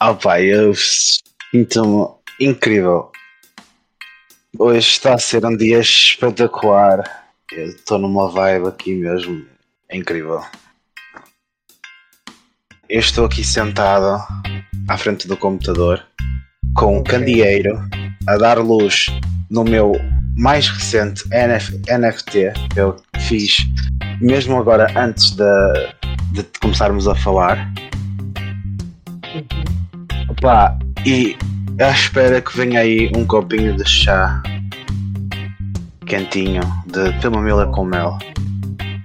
Ah pá, eu sinto-me incrível. Hoje está a ser um dia espetacular. Estou numa vibe aqui mesmo. É incrível. Eu estou aqui sentado à frente do computador com um candeeiro a dar luz no meu mais recente NF NFT que eu fiz mesmo agora antes de, de começarmos a falar. Opa, e à espera que venha aí um copinho de chá quentinho de camomila com mel.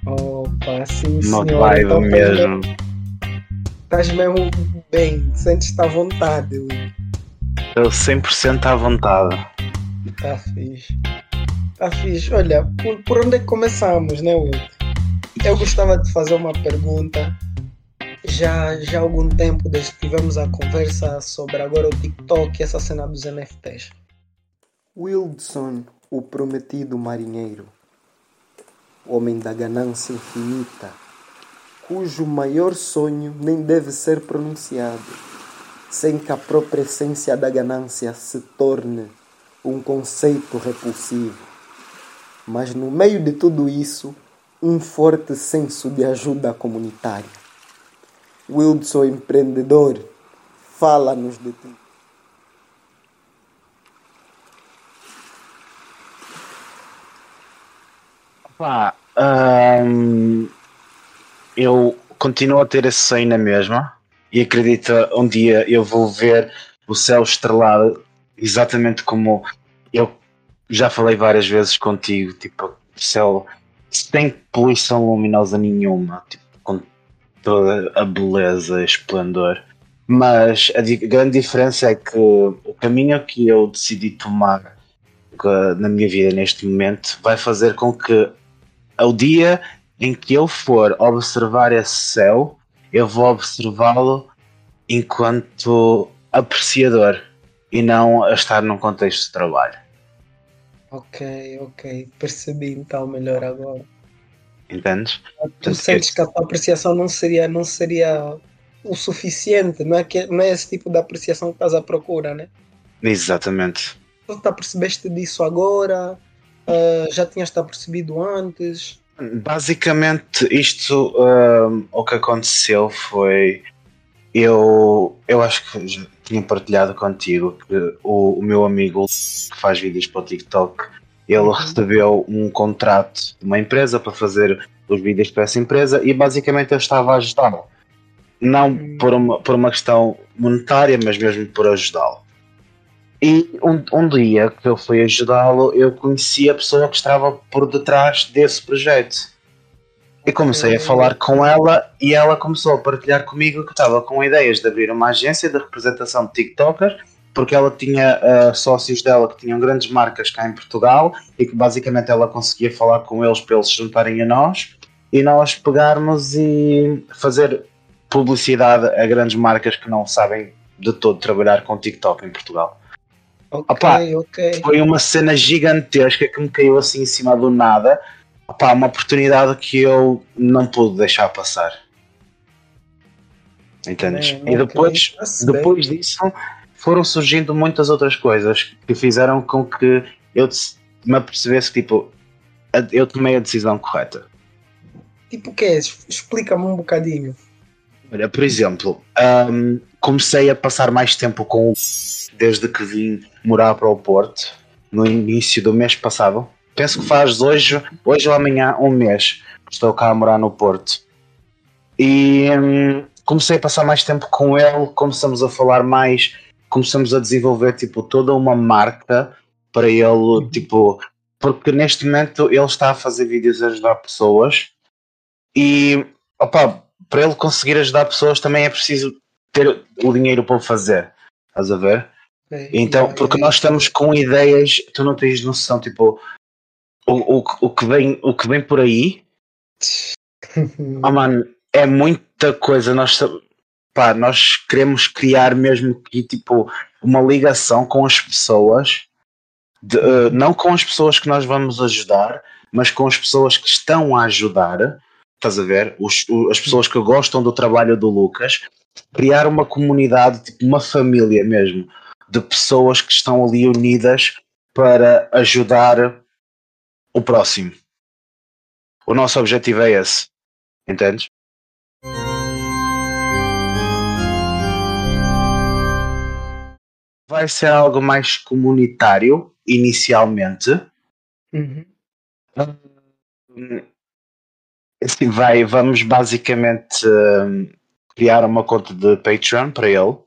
Opa, sim, Uma senhor. vibe Então, mesmo. Estás mesmo bem, sentes-te à vontade, Will. Estou 100% à vontade. Tá fixe. Tá fixe. Olha, por, por onde é que começamos, né, Will? Eu gostava de fazer uma pergunta. Já, já há algum tempo desde que tivemos a conversa sobre agora o TikTok e essa cena dos NFTs. Wildson, o prometido marinheiro, homem da ganância infinita, cujo maior sonho nem deve ser pronunciado, sem que a própria essência da ganância se torne um conceito repulsivo. Mas no meio de tudo isso, um forte senso de ajuda comunitária. Wildson empreendedor, fala-nos de ti. Hum, eu continuo a ter esse sonho na mesma e acredito um dia eu vou ver o céu estrelado exatamente como eu já falei várias vezes contigo, tipo, o céu sem poluição luminosa nenhuma, tipo, toda a beleza e esplendor. Mas a grande diferença é que o caminho que eu decidi tomar que- na minha vida neste momento vai fazer com que ao dia em que eu for observar esse céu, eu vou observá-lo enquanto apreciador e não a estar num contexto de trabalho. Ok, ok. Percebi então melhor agora. Entendes? Tu sentes que a tua apreciação não seria, não seria o suficiente, não é, que, não é esse tipo de apreciação que estás à procura, né? Exatamente. Tu te apercebeste disso agora? Ah, já tinhas te apercebido antes? Basicamente, isto hum, o que aconteceu foi eu, eu acho que já tinha partilhado contigo que o, o meu amigo que faz vídeos para o TikTok ele Uhum. recebeu um contrato de uma empresa para fazer os vídeos para essa empresa e basicamente eu estava a ajudá-lo. Não Hum. por uma, por uma questão monetária, mas mesmo por ajudá-lo. E um, um dia que eu fui ajudá-lo, eu conheci a pessoa que estava por detrás desse projeto. E comecei a Ok. falar com ela e ela começou a partilhar comigo que estava com ideias de abrir uma agência de representação de TikTokers, porque ela tinha ah, sócios dela que tinham grandes marcas cá em Portugal e que basicamente ela conseguia falar com eles para eles se juntarem a nós e nós pegarmos e fazer publicidade a grandes marcas que não sabem de todo trabalhar com TikTok em Portugal. Ok, Opa, ok. Foi uma cena gigantesca que me caiu assim em cima do nada. Opa, uma oportunidade que eu não pude deixar passar. Entendes? É, e ok. depois, depois disso foram surgindo muitas outras coisas que fizeram com que eu me apercebesse que tipo, eu tomei a decisão correta. Tipo o que é? Explica-me um bocadinho. Olha, por exemplo, hum, comecei a passar mais tempo com o desde que vim morar para o Porto no início do mês passado. Penso que faz hoje, hoje ou amanhã, um mês que estou cá a morar no Porto. E hum, comecei a passar mais tempo com ele, começamos a falar mais, começamos a desenvolver tipo toda uma marca para ele, tipo, porque neste momento ele está a fazer vídeos a ajudar pessoas e opa, para ele conseguir ajudar pessoas também é preciso ter o dinheiro para o fazer. Estás a ver? Ok, Então, yeah, porque yeah. nós estamos com ideias, tu não tens noção, tipo, o, o, o, que, vem, o que vem por aí, oh, mano, é muita coisa. Nós, sa- pá, nós queremos criar mesmo que, tipo, uma ligação com as pessoas, de, eh, não com as pessoas que nós vamos ajudar, mas com as pessoas que estão a ajudar, estás a ver? Os, as pessoas que gostam do trabalho do Lucas, criar uma comunidade, tipo uma família mesmo, de pessoas que estão ali unidas para ajudar o próximo. O nosso objetivo é esse. Entendes? Vai ser algo mais comunitário inicialmente. Uhum. Assim, vai, vamos basicamente um, criar uma conta de Patreon para ele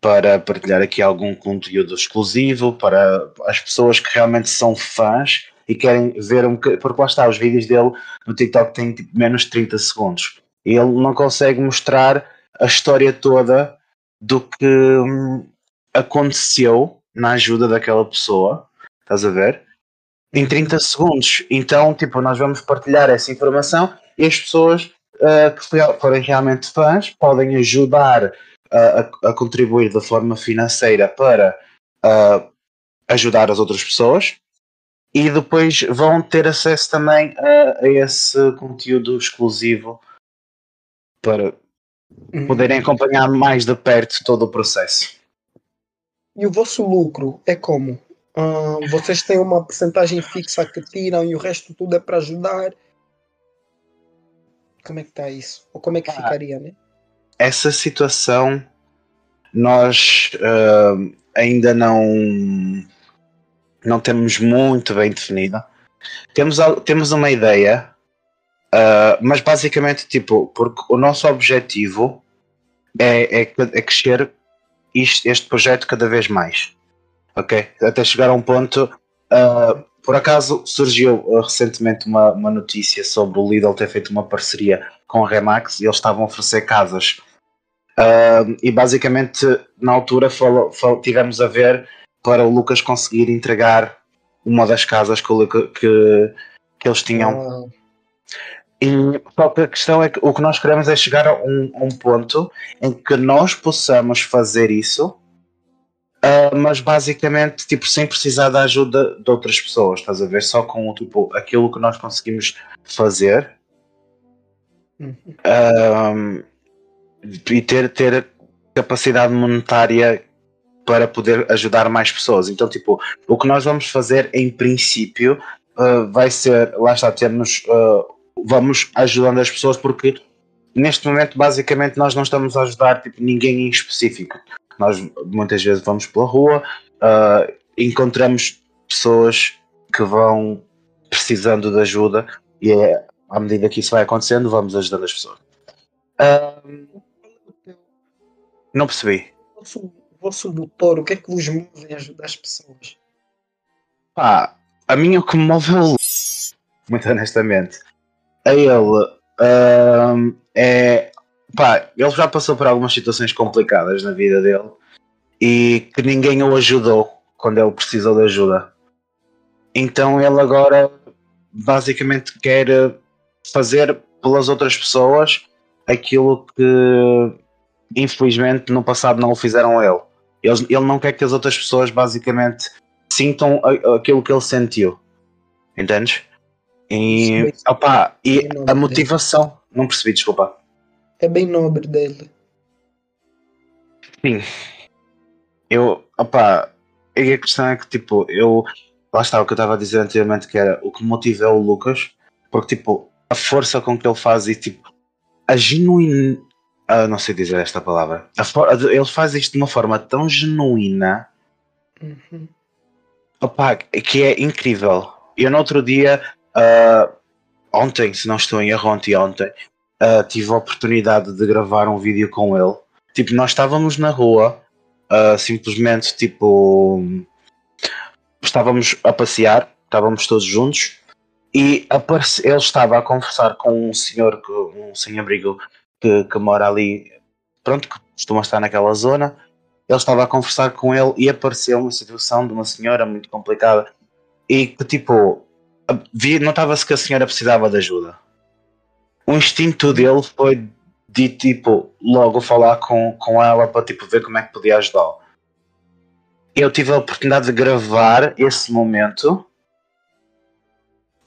para partilhar aqui algum conteúdo exclusivo para as pessoas que realmente são fãs e querem ver um bocadinho, porque lá está, os vídeos dele no TikTok têm tipo, menos de 30 segundos e ele não consegue mostrar a história toda do que hum, aconteceu na ajuda daquela pessoa, estás a ver? Em 30 segundos. Então, tipo, nós vamos partilhar essa informação e as pessoas uh, que forem realmente fãs podem ajudar a, a, contribuir de forma financeira para uh, ajudar as outras pessoas e depois vão ter acesso também a, a esse conteúdo exclusivo para uhum. poderem acompanhar mais de perto todo o processo. E o vosso lucro é como? Uh, vocês têm uma porcentagem fixa que tiram e o resto tudo é para ajudar? Como é que está isso? Ou como é que ah, ficaria, né? Essa situação nós uh, ainda não não temos muito bem definida. Temos, temos uma ideia, uh, mas basicamente, tipo, porque o nosso objetivo é, é, é crescer isto, este projeto cada vez mais. Ok? Até chegar a um ponto. Uh, por acaso surgiu uh, recentemente uma, uma notícia sobre o Lidl ter feito uma parceria com a Remax e eles estavam a oferecer casas. e basicamente, na altura, falo, falo, tivemos a ver para o Lucas conseguir entregar uma das casas que, que, que eles tinham. E só que a questão é que o que nós queremos é chegar a um, um ponto em que nós possamos fazer isso, uh, mas basicamente tipo, sem precisar da ajuda de outras pessoas, estás a ver? Só com tipo, aquilo que nós conseguimos fazer uhum. uh, e ter, ter capacidade monetária para poder ajudar mais pessoas. Então, tipo, o que nós vamos fazer em princípio uh, vai ser, lá está, termos, uh, vamos ajudando as pessoas porque neste momento basicamente nós não estamos a ajudar tipo, ninguém em específico. Nós muitas vezes vamos pela rua, uh, encontramos pessoas que vão precisando de ajuda e é, à medida que isso vai acontecendo, vamos ajudando as pessoas. não percebi vosso motor, o que é que vos move em ajudar as pessoas? Pá, a minha o que me move é o muito honestamente. A ele é pá, ele já passou por algumas situações complicadas na vida dele e que ninguém o ajudou quando ele precisou de ajuda. Então ele agora basicamente quer fazer pelas outras pessoas aquilo que infelizmente no passado não o fizeram a ele. Ele, ele não quer que as outras pessoas basicamente sintam aquilo que ele sentiu. Entendes? E, opa, e a motivação. Não percebi, desculpa. É bem nobre dele. Sim. Eu, opa, e a questão é que, tipo, eu. Lá está o que eu estava a dizer anteriormente, que era o que motiva é o Lucas, porque, tipo, a força com que ele faz e, tipo, a genuína Uh, não sei dizer esta palavra. ele faz isto de uma forma tão genuína uhum. opa, que é incrível. Eu no outro dia, uh, ontem, se não estou em erro, ontem, ontem uh, tive a oportunidade de gravar um vídeo com ele. Tipo, nós estávamos na rua, simplesmente tipo estávamos a passear, estávamos todos juntos e aparece, ele estava a conversar com um senhor, um sem-abrigo que, que mora ali, pronto, que costuma estar naquela zona. Ele estava a conversar com ele e apareceu uma situação de uma senhora muito complicada e que tipo notava-se que a senhora precisava de ajuda. O instinto dele foi de tipo logo falar com, com ela para tipo ver como é que podia ajudá-la. Eu tive a oportunidade de gravar esse momento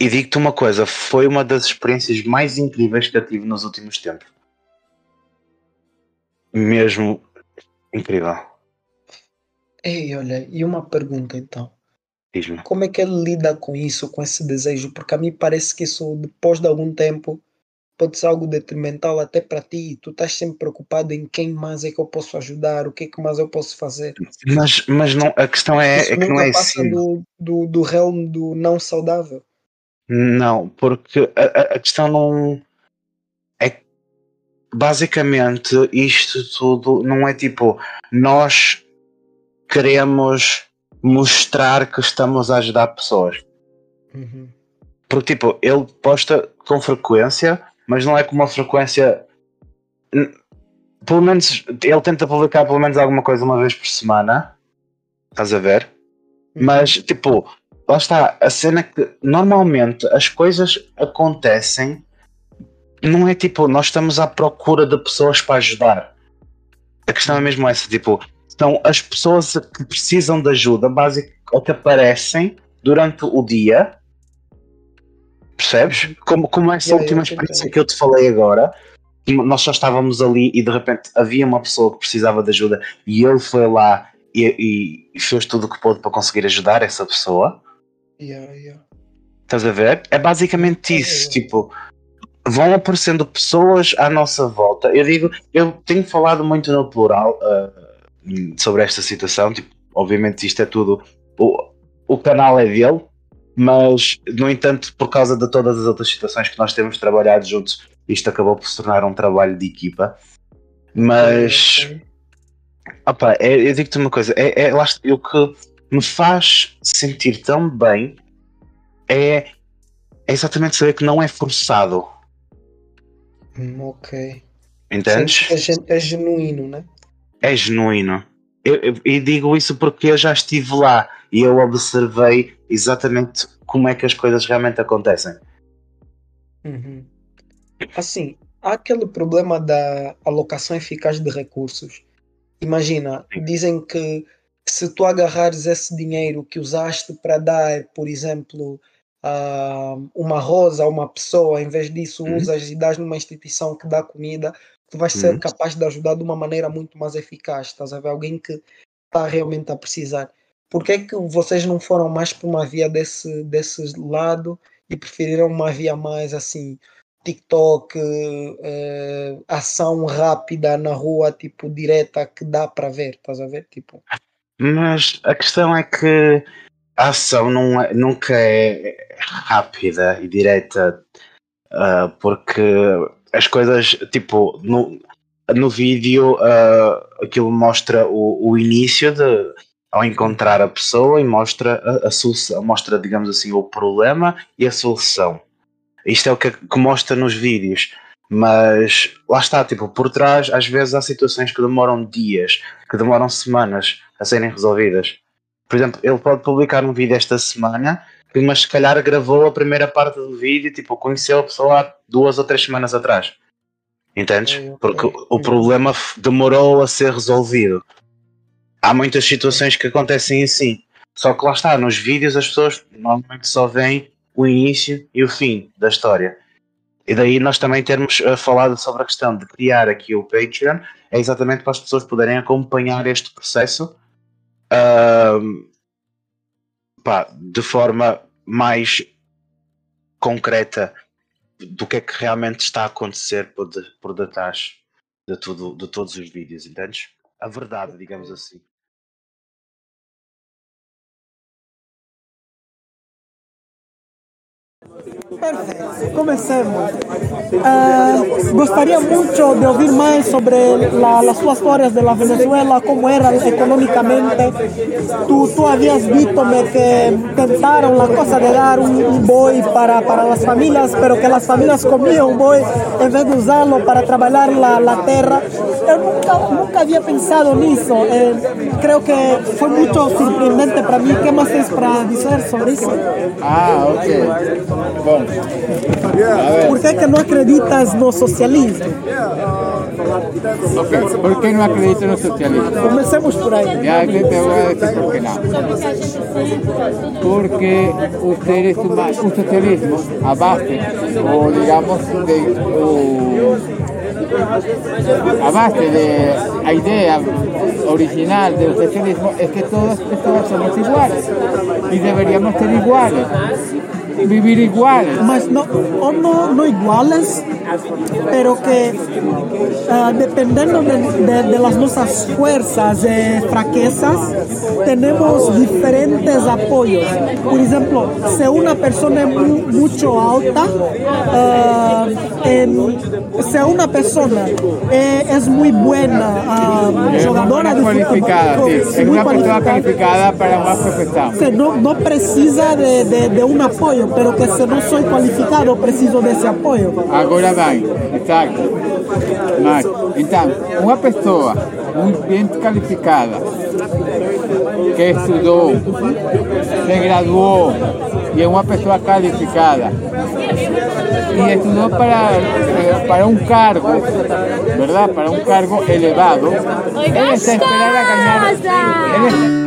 E digo-te uma coisa, foi uma das experiências mais incríveis que eu tive nos últimos tempos. Mesmo incrível. Ei, olha, e uma pergunta então. Diz-me. Como é que ele lida com isso, com esse desejo? Porque a mim parece que isso, depois de algum tempo, pode ser algo detrimental até para ti. Tu estás sempre preocupado em quem mais é que eu posso ajudar, o que é que mais eu posso fazer. Mas, mas não, a questão é, é que não é passa assim. Do, do, do realm do não saudável. Não, porque a, a questão não é basicamente isto tudo não é tipo nós queremos mostrar que estamos a ajudar pessoas. Uhum. Porque tipo, ele posta com frequência, mas não é com uma frequência. Pelo menos ele tenta publicar pelo menos alguma coisa uma vez por semana. Estás a ver? Uhum. Mas tipo, lá está, a cena que normalmente as coisas acontecem, não é tipo, nós estamos à procura de pessoas para ajudar. A questão é mesmo essa, tipo, são as pessoas que precisam de ajuda, basicamente, ou que aparecem durante o dia, percebes? Como, como essa Yeah, última experiência que eu te falei agora, nós só estávamos ali e de repente havia uma pessoa que precisava de ajuda e ele foi lá e, e fez tudo o que pôde para conseguir ajudar essa pessoa. Yeah, yeah. Estás a ver? É basicamente isso. Tipo, vão aparecendo pessoas à nossa volta. Eu digo, eu tenho falado muito no plural ah, sobre esta situação. Tipo, obviamente, isto é tudo. O, o canal é dele, mas, no entanto, por causa de todas as outras situações que nós temos trabalhado juntos, isto acabou por se tornar um trabalho de equipa. Mas. Opa, é, eu digo-te uma coisa, é, é lá o que me faz sentir tão bem é, é exatamente saber que não é forçado, Hum, ok. entendes? É, é genuíno, né? É genuíno. Eu, eu- e digo isso porque eu já estive lá e eu observei exatamente como é que as coisas realmente acontecem. Uhum. Assim, há aquele problema da alocação eficaz de recursos. Imagina, Sim. dizem que se tu agarrares esse dinheiro que usaste para dar, por exemplo, uma rosa a uma pessoa, em vez disso Uhum. usas e dás numa instituição que dá comida, tu vais ser Uhum. capaz de ajudar de uma maneira muito mais eficaz, estás a ver? Alguém que está realmente a precisar. Por que é que vocês não foram mais por uma via desse, desse lado e preferiram uma via mais assim, TikTok, eh, ação rápida na rua, tipo, direta, que dá para ver, estás a ver? Tipo, Mas a questão é que a ação não é- nunca é rápida e direta, ah, porque as coisas, tipo, no, no vídeo, ah, aquilo mostra o, o início de, ao encontrar a pessoa e mostra a, a solução, mostra, digamos assim, o problema e a solução. Isto é o que, que mostra nos vídeos. Mas lá está, tipo, por trás, às vezes há situações que demoram dias, que demoram semanas a serem resolvidas. Por exemplo, ele pode publicar um vídeo esta semana, mas se calhar gravou a primeira parte do vídeo, tipo, conheceu a pessoa há duas ou três semanas atrás. Entendes? Porque o- problema demorou a ser resolvido. Há muitas situações que acontecem assim. Só que lá está, nos vídeos as pessoas normalmente só veem o início e o fim da história. E daí nós também termos eh, falado sobre a questão de criar aqui o Patreon, é exatamente para as pessoas poderem acompanhar este processo ahm, pá, de forma mais concreta do que é que realmente está a acontecer por, de- por detrás de, tudo, de todos os vídeos, entendes? A verdade, digamos assim. Perfecto, comencemos. Eh, gostaria mucho de oír más sobre la- las suas historias de la Venezuela, cómo era económicamente. Tú, tú habías me que tentaron la cosa de dar un, un boi para, para las familias, pero que las familias comían un boi en vez de usarlo para trabajar la, la tierra. Yo nunca, nunca había pensado nisso. Eh, creo que fue mucho sorprendente para mí. ¿Qué más es para decir sobre eso? Ah, ok. Bom, ¿Por qué que no acreditas no socialismo? Ok, ¿por qué no acredito en el socialismo? Comencemos por ahí. Ya te, voy a decir por qué no. Porque ustedes un, un socialismo a base, o digamos, de, o, a base de la idea original del socialismo es que todas las personas somos iguales y deberíamos ser iguales, vivir iguales. Mas no, o no, no iguales, pero que ah, dependiendo de, de- de las nuestras fuerzas y fraquezas, tenemos diferentes apoyos. Por ejemplo, si una persona es mu- mucho alta, ah, en- si una persona eh, es muy buena Es jugadora de cualificada, fútbol, sí. Es muy una cualificada, calificada para más perfección. Sí, no, no precisa de, de- de un apoyo, pero que si no soy cualificado, preciso de ese apoyo. Agora vai, exacto. Mas, então, uma pessoa muito bem calificada, que estudou, se graduou e é uma pessoa qualificada e estudou para, para um cargo, ¿verdad? Para um cargo elevado, ele está esperando a ganhar.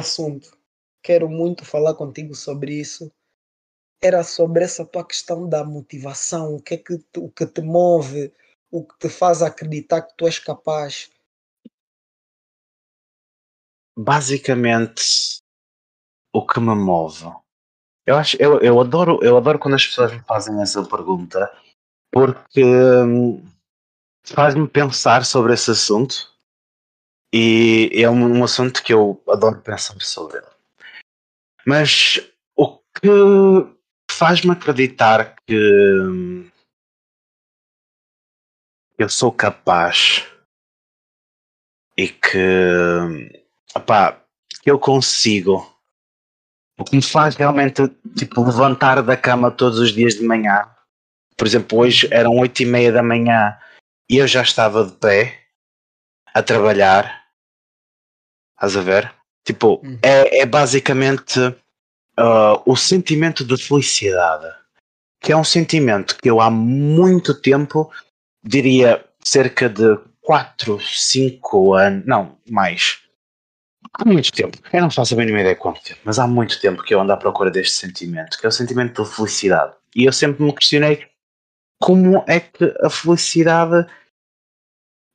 Assunto, quero muito falar contigo sobre isso. Era sobre essa tua questão da motivação, o que é que o que te move, o que te faz acreditar que tu és capaz. basicamente o que me move. Eu acho, eu, eu adoro, eu adoro quando as pessoas me fazem essa pergunta porque hum, faz-me pensar sobre esse assunto e é um, um assunto que eu adoro pensar sobre ele. Mas o que faz-me acreditar que eu sou capaz e que opá, eu consigo. O que me faz realmente tipo, levantar da cama todos os dias de manhã. Por exemplo, hoje eram oito e meia da manhã e eu já estava de pé a trabalhar. Estás a ver? Tipo, Uhum. é, é basicamente ah, o sentimento de felicidade. Que é um sentimento que eu há muito tempo, diria cerca de 4, 5 anos, não, mais. Há muito tempo, eu não faço a mínima ideia quanto tempo, mas há muito tempo que eu ando à procura deste sentimento, que é o sentimento de felicidade. E eu sempre me questionei como é que a felicidade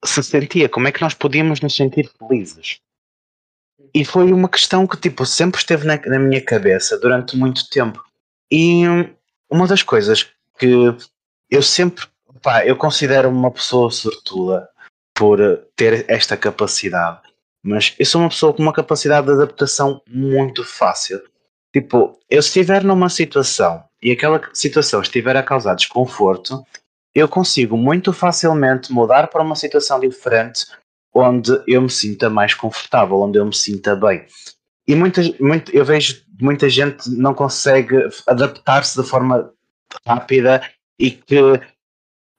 se sentia, como é que nós podíamos nos sentir felizes. E foi uma questão que tipo, sempre esteve na, na minha cabeça durante muito tempo. E uma das coisas que eu sempre, pá, eu considero uma pessoa sortuda por ter esta capacidade mas eu sou uma pessoa com uma capacidade de adaptação muito fácil. Tipo, eu estiver numa situação e aquela situação estiver a causar desconforto, eu consigo muito facilmente mudar para uma situação diferente onde eu me sinta mais confortável, onde eu me sinta bem. E muitas, muito, eu vejo muita gente não consegue adaptar-se de forma rápida e que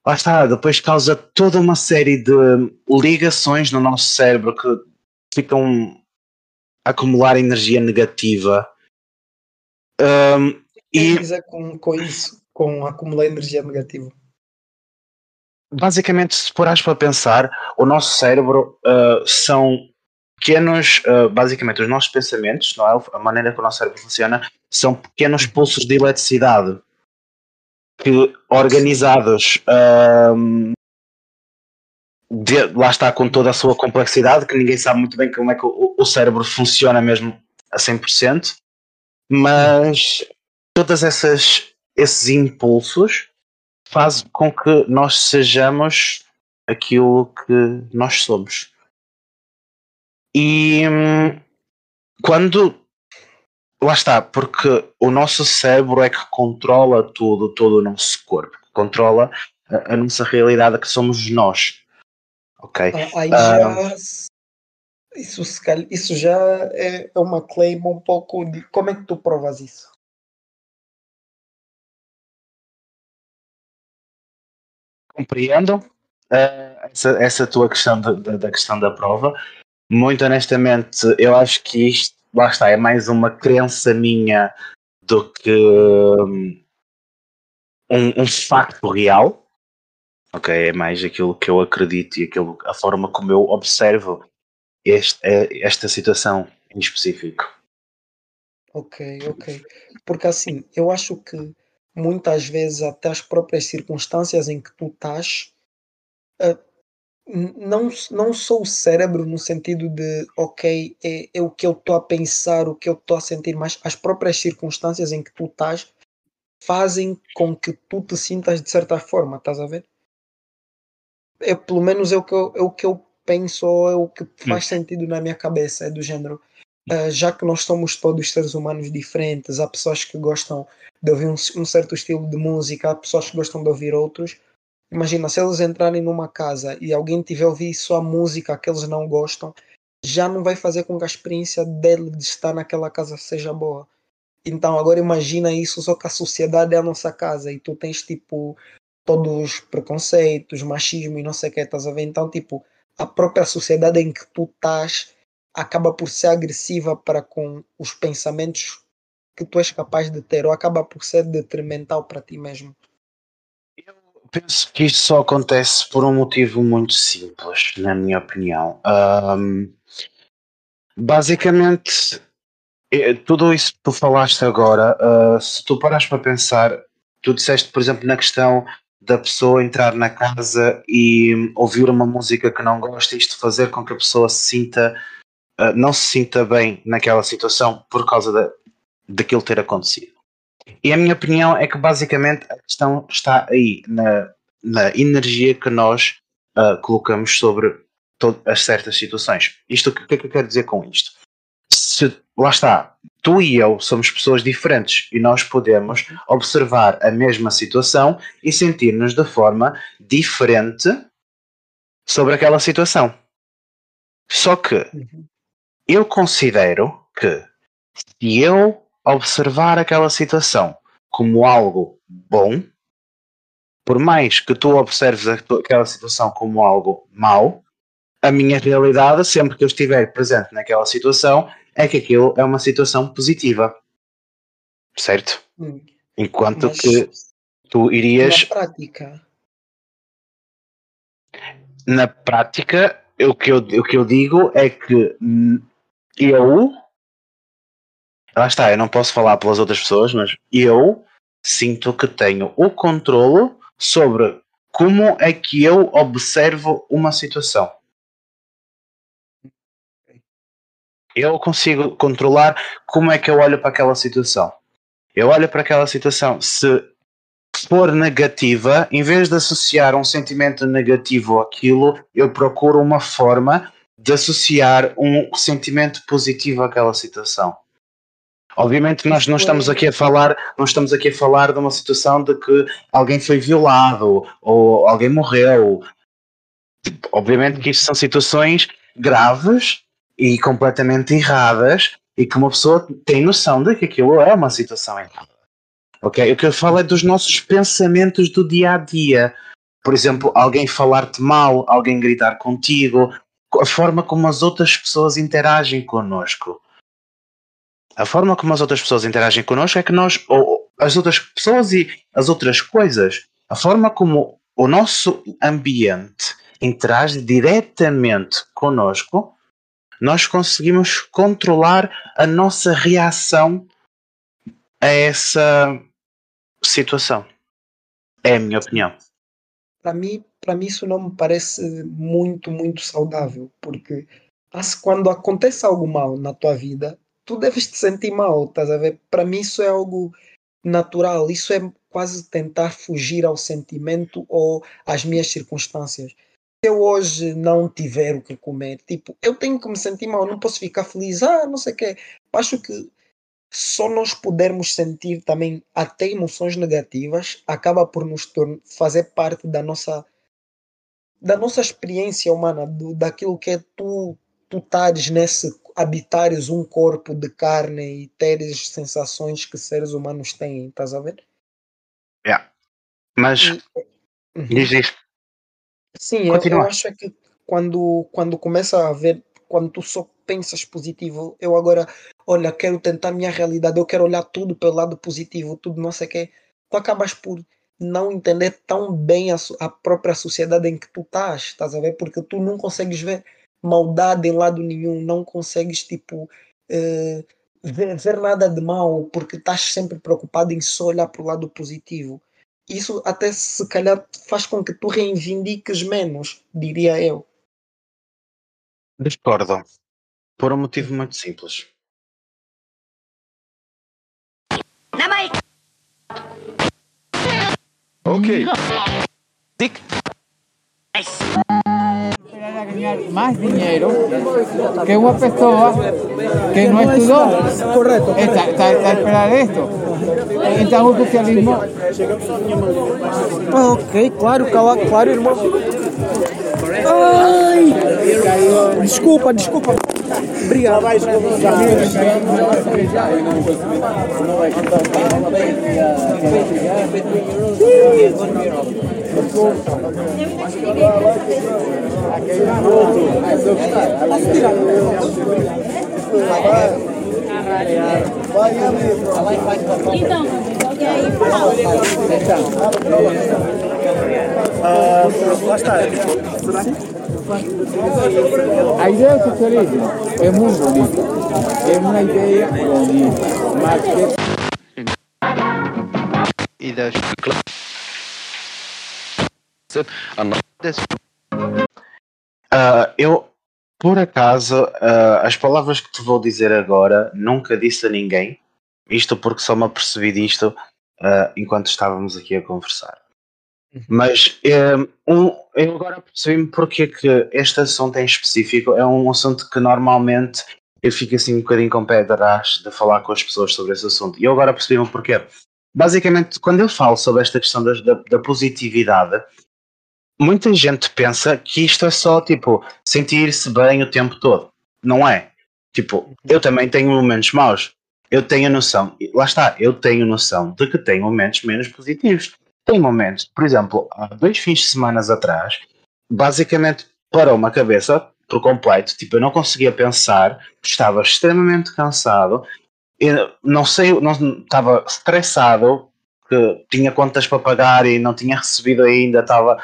lá está, depois causa toda uma série de ligações no nosso cérebro que ficam a acumular energia negativa. Um, E com, com isso, com acumular energia negativa. Basicamente, se parares para pensar, o nosso cérebro uh, são pequenos, uh, basicamente, os nossos pensamentos, não é? a maneira que o nosso cérebro funciona, são pequenos pulsos de eletricidade que organizados um, de- lá está com toda a sua complexidade, que ninguém sabe muito bem como é que o, o cérebro funciona mesmo a 100%, mas todas essas esses impulsos fazem com que nós sejamos aquilo que nós somos. E hum, quando lá está, porque o nosso cérebro é que controla tudo, todo o nosso corpo, controla a, a nossa realidade que somos nós. Ok? Ah, Aí Ah. já. Isso, se calhar- isso já é é uma claim um pouco de. Como é que tu provas isso? Compreendo eh, essa, essa tua questão da, da- da questão da prova. muito honestamente, eu acho que isto, lá está, é mais uma crença minha do que hum, um, um facto real. Ok, é mais aquilo que eu acredito e aquilo, a forma como eu observo este, eh, esta situação em específico. Ok, ok. Porque assim, eu acho que muitas vezes até as próprias circunstâncias em que tu estás uh, não, não sou o cérebro no sentido de ok, é, é o que eu estou a pensar, o que eu estou a sentir, mas as próprias circunstâncias em que tu estás fazem com que tu te sintas de certa forma, estás a ver? É, pelo menos é o que eu, é o que eu penso, é o que faz hum. sentido na minha cabeça, é do género. Uh, já que nós somos todos seres humanos diferentes, há pessoas que gostam de ouvir um, um, certo estilo de música, há pessoas que gostam de ouvir outros. Imagina, se eles entrarem numa casa e alguém tiver a ouvir só música que eles não gostam, já não vai fazer com que a experiência dele de estar naquela casa seja boa. Então agora imagina isso só que a sociedade é a nossa casa e tu tens tipo todos os preconceitos, machismo e não sei o que, estás a ver? Então tipo, a própria sociedade em que tu estás acaba por ser agressiva para com os pensamentos que tu és capaz de ter ou acaba por ser detrimental para ti mesmo? Eu penso que isto só acontece por um motivo muito simples, na minha opinião. Um, basicamente, é, tudo isso que tu falaste agora, uh, se tu paras para pensar, tu disseste, por exemplo, na questão da pessoa entrar na casa e ouvir uma música que não gosta, isto fazer com que a pessoa se sinta uh, não se sinta bem naquela situação por causa da, daquilo ter acontecido. E a minha opinião é que basicamente a questão está aí, na, na energia que nós uh, colocamos sobre as certas situações. Isto, o que é que eu quero dizer com isto? Se, lá está, tu e eu somos pessoas diferentes e nós podemos observar a mesma situação e sentir-nos de forma diferente sobre aquela situação. Só que uhum eu considero que se eu observar aquela situação como algo bom, por mais que tu observes aquela situação como algo mau, a minha realidade, sempre que eu estiver presente naquela situação, é que aquilo é uma situação positiva. Certo? Hum. Enquanto Mas que tu irias. Na prática. Na prática, o que eu, o que eu digo é que eu. Lá está, eu não posso falar pelas outras pessoas, mas eu sinto que tenho o controle sobre como é que eu observo uma situação. Eu consigo controlar como é que eu olho para aquela situação. Eu olho para aquela situação. Se for negativa, em vez de associar um sentimento negativo àquilo, eu procuro uma forma de associar um sentimento positivo àquela situação. Obviamente nós não estamos aqui a falar, não estamos aqui a falar de uma situação de que alguém foi violado ou alguém morreu. Obviamente que isto são situações graves e completamente erradas e que uma pessoa tem noção de que aquilo é uma situação errada. Ok? O que eu falo é dos nossos pensamentos do dia a dia. Por exemplo, alguém falar-te mal, alguém gritar contigo, a forma como as outras pessoas interagem connosco. A forma como as outras pessoas interagem connosco é que nós, ou as outras pessoas e as outras coisas, a forma como o nosso ambiente interage diretamente connosco, nós conseguimos controlar a nossa reação a essa situação. É a minha opinião. Para mim, para mim isso não me parece muito, muito saudável, porque quando acontece algo mal na tua vida, tu deves te sentir mal, estás a ver? Para mim isso é algo natural, isso é quase tentar fugir ao sentimento ou às minhas circunstâncias. Se eu hoje não tiver o que comer, tipo, eu tenho que me sentir mal, não posso ficar feliz, ah, não sei o quê. Acho que só nós pudermos sentir também até emoções negativas acaba por nos fazer parte da nossa da nossa experiência humana, do, daquilo que é tu, tu estares nesse, habitares um corpo de carne e teres sensações que seres humanos têm, estás a ver? Yeah. Mas e, uhum. diz Sim, eu, eu, acho que quando, quando começa a haver quando tu só pensas positivo, eu agora, olha, quero tentar minha realidade, eu quero olhar tudo pelo lado positivo, tudo não sei o quê, tu acabas por não entender tão bem a, a, própria sociedade em que tu estás, estás a ver? Porque tu não consegues ver maldade em lado nenhum, não consegues, tipo, uh, ver, ver, nada de mal, porque estás sempre preocupado em só olhar para o lado positivo. Isso até se calhar faz com que tu reivindiques menos, diria eu. Discordo. Por um motivo muito simples. Ok. Dick. a ganhar más dinero que una persona que no estudió. Correcto. Está, está, está a esperar esto. Então o socialismo. Ok, claro, claro, irmão. Ai! Desculpa, desculpa. Obrigado. Então, e aí, Lá está. A idea del socialismo es muy bonita, es una idea bonita, más que... Uh, eu, por acaso, uh, as palavras que te vou dizer agora nunca disse a ninguém. Isto porque só me apercebi disto uh, enquanto estávamos aqui a conversar. Mas um, eu agora percebi-me porque é que este assunto em específico é um assunto que normalmente eu fico assim um bocadinho com pé atrás de falar com as pessoas sobre esse assunto. E eu agora percebi-me porquê. Basicamente, quando eu falo sobre esta questão da, da, da positividade, muita gente pensa que isto é só tipo sentir-se bem o tempo todo. Não é? Tipo, eu também tenho momentos maus. Eu tenho a noção, lá está, eu tenho noção de que tenho momentos menos positivos. Tem momentos, por exemplo, há dois fins de semana atrás, basicamente parou uma cabeça por completo. Tipo, eu não conseguia pensar, estava extremamente cansado, não sei, não estava estressado, que tinha contas para pagar e não tinha recebido ainda, estava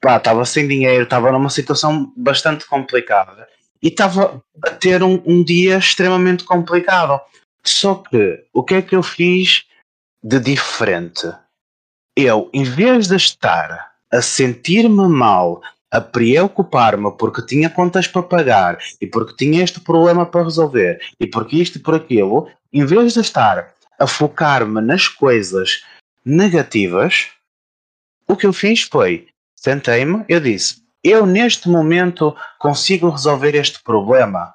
pá, estava sem dinheiro, estava numa situação bastante complicada e estava a ter um, um, dia extremamente complicado. Só que o que é que eu fiz de diferente? Eu, em vez de estar a sentir-me mal, a preocupar-me porque tinha contas para pagar e porque tinha este problema para resolver e porque isto e por aquilo, em vez de estar a focar-me nas coisas negativas, o que eu fiz foi Sentei-me, eu disse: Eu neste momento consigo resolver este problema?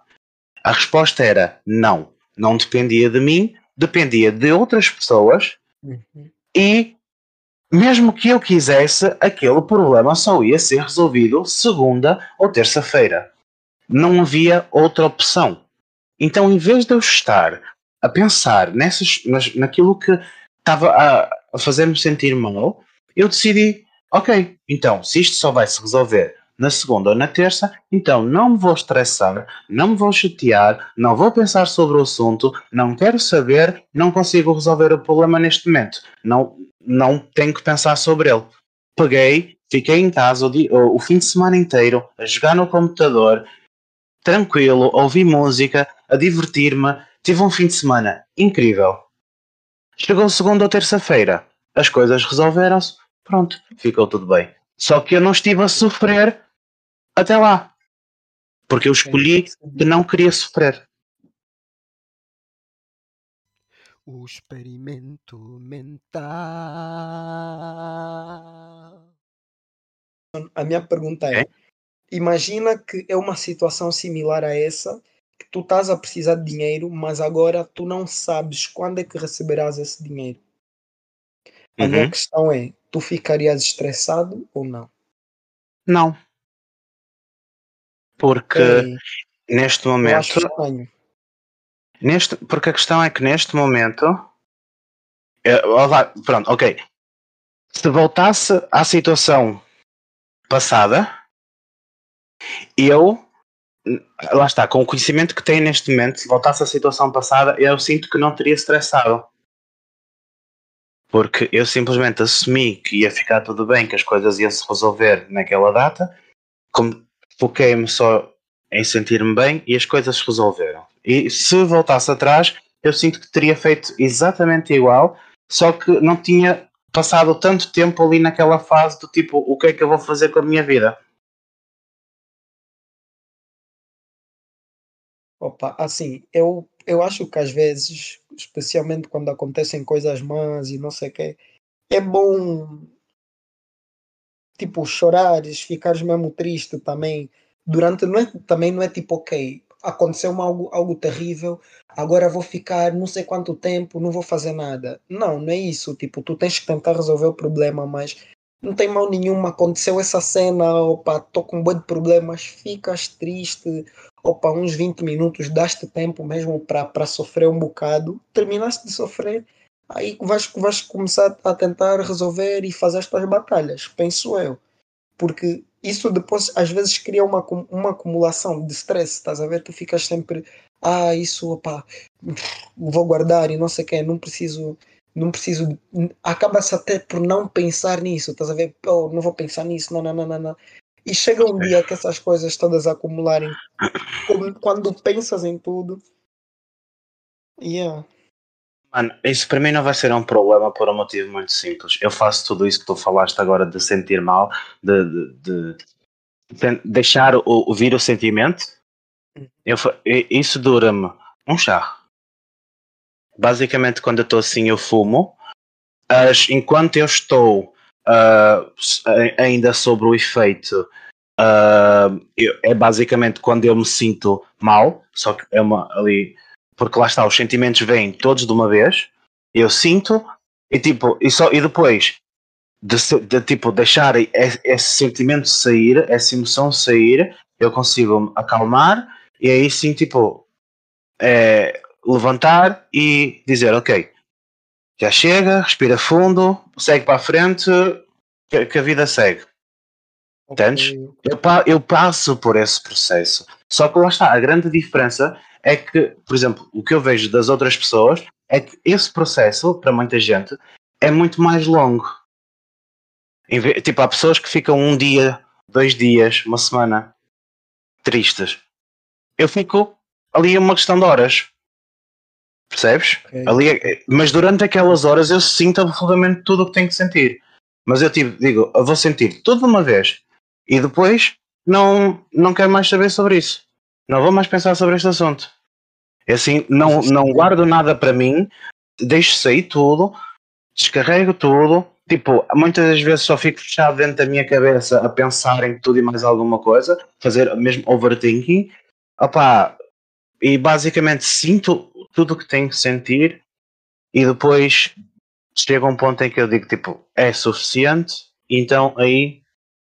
A resposta era não. Não dependia de mim, dependia de outras pessoas uhum. e mesmo que eu quisesse, aquele problema só ia ser resolvido segunda ou terça-feira. Não havia outra opção. Então, em vez de eu estar a pensar nessas, naquilo que estava a, a fazer-me sentir mal, eu decidi Ok, então, se isto só vai se resolver na segunda ou na terça, então não me vou estressar, não me vou chatear, não vou pensar sobre o assunto, não quero saber, não consigo resolver o problema neste momento, não, não tenho que pensar sobre ele. Peguei, fiquei em casa o, dia, o, fim de semana inteiro a jogar no computador, tranquilo, a ouvir música, a divertir-me, tive um fim de semana incrível. Chegou segunda ou terça-feira, as coisas resolveram-se, Pronto, ficou tudo bem. Só que eu não estive a sofrer até lá. Porque eu escolhi que não queria sofrer. O experimento mental. A minha pergunta é: é? imagina que é uma situação similar a essa, que tu estás a precisar de dinheiro, mas agora tu não sabes quando é que receberás esse dinheiro. A uhum. minha questão é: tu ficarias estressado ou não? Não. Porque Ei, neste momento. Neste, porque a questão é que neste momento. Eu, pronto, ok. Se voltasse à situação passada, eu lá está, com o conhecimento que tenho neste momento, se voltasse à situação passada, eu sinto que não teria estressado. Porque eu simplesmente assumi que ia ficar tudo bem, que as coisas iam se resolver naquela data, foquei-me só em sentir-me bem e as coisas se resolveram. E se voltasse atrás, eu sinto que teria feito exatamente igual, só que não tinha passado tanto tempo ali naquela fase do tipo, o que é que eu vou fazer com a minha vida? Opa, assim, eu, eu acho que às vezes, especialmente quando acontecem coisas más e não sei o quê, é bom, tipo, chorares, ficares mesmo triste também. Durante, não é, também não é tipo, ok, aconteceu algo, algo terrível, agora vou ficar não sei quanto tempo, não vou fazer nada. Não, não é isso. Tipo, tu tens que tentar resolver o problema, mas não tem mal nenhuma. Aconteceu essa cena, opa, tô com um boi de problemas, ficas triste, opa, uns 20 minutos, daste tempo mesmo para sofrer um bocado, terminaste de sofrer, aí vais, vais começar a tentar resolver e fazer as tuas batalhas, penso eu. Porque isso depois às vezes cria uma, uma acumulação de stress, estás a ver? Tu ficas sempre, ah, isso, opa, vou guardar e não sei o que, não preciso, não preciso, acaba-se até por não pensar nisso, estás a ver? Oh, não vou pensar nisso, não, não, não, não, não. E chega um dia que essas coisas todas acumularem, quando pensas em tudo, yeah. Mano, isso para mim não vai ser um problema por um motivo muito simples. Eu faço tudo isso que tu falaste agora de sentir mal, de, de, de deixar o, o, vir o sentimento. Eu, isso dura-me um chá. Basicamente, quando eu estou assim, eu fumo. As, enquanto eu estou uh, ainda sobre o efeito, uh, eu, é basicamente quando eu me sinto mal, só que é uma ali porque lá está, os sentimentos vêm todos de uma vez, eu sinto, e tipo, e, só, e depois de, de tipo deixar esse, sentimento sair, essa emoção sair, eu consigo acalmar e aí sim, tipo, é, levantar e dizer, ok, já chega, respira fundo, segue para a frente, que, que a vida segue. Okay. Entendes? Eu, eu passo por esse processo. Só que lá está, a grande diferença é que, por exemplo, o que eu vejo das outras pessoas é que esse processo, para muita gente, é muito mais longo. Tipo, há pessoas que ficam um dia, dois dias, uma semana tristes. Eu fico ali uma questão de horas. Percebes? Okay. Ali, é, mas durante aquelas horas eu sinto absolutamente tudo o que tenho que sentir. Mas eu tipo, digo, eu vou sentir tudo de uma vez e depois não, não quero mais saber sobre isso. Não vou mais pensar sobre este assunto. É assim, não, não guardo nada para mim, deixo sair tudo, descarrego tudo. Tipo, muitas das vezes só fico fechado dentro da minha cabeça a pensar em tudo e mais alguma coisa, fazer mesmo overthinking. Opa, e basicamente sinto tudo o que tenho que sentir e depois chega um ponto em que eu digo tipo, é suficiente, então aí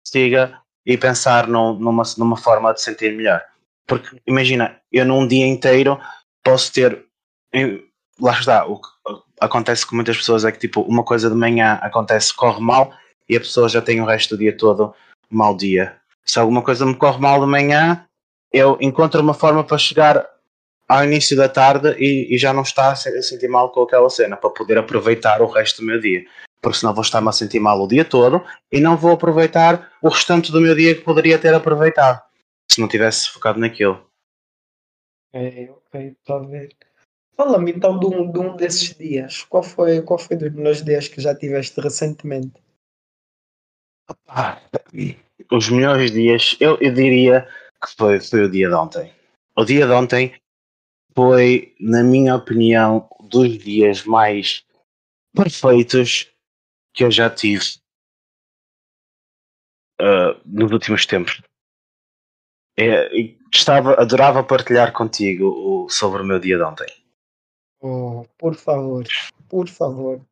siga e pensar numa, numa forma de sentir melhor. Porque imagina, eu num dia inteiro posso ter. Lá está, o que acontece com muitas pessoas é que tipo, uma coisa de manhã acontece, corre mal e a pessoa já tem o resto do dia todo mau dia. Se alguma coisa me corre mal de manhã, eu encontro uma forma para chegar ao início da tarde e, e já não está a sentir mal com aquela cena, para poder aproveitar o resto do meu dia. Porque senão vou estar-me a sentir mal o dia todo e não vou aproveitar o restante do meu dia que poderia ter aproveitado se não tivesse focado naquilo. Ok, ok, estou a ver. Fala-me então de um, de um desses dias. Qual foi, qual foi dos melhores dias que já tiveste recentemente? Ah, os melhores dias, eu, eu diria que foi, foi o dia de ontem. O dia de ontem foi, na minha opinião, dos dias mais perfeitos que eu já tive uh, nos últimos tempos. É, estava, adorava partilhar contigo o, sobre o meu dia de ontem. Oh, por favor, por favor.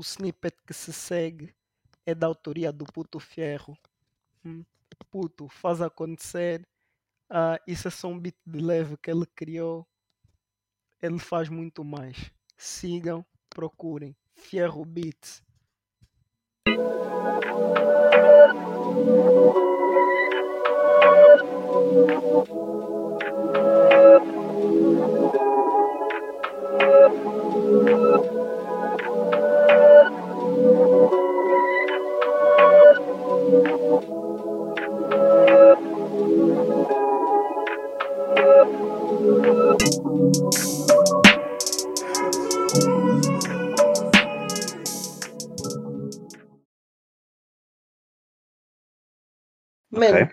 O snippet que se segue é da autoria do Puto Fierro. Hum, puto, faz acontecer ah, isso é só um beat de leve que ele criou. Ele faz muito mais. Sigam, procurem. Fierro Beats.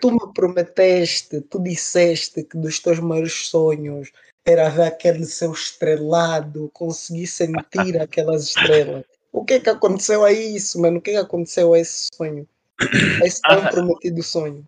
Tu me prometeste, tu disseste que dos teus maiores sonhos era ver aquele céu estrelado, conseguir sentir aquelas estrelas. O que é que aconteceu a isso, mano? O que é que aconteceu a esse sonho? A esse tão prometido sonho?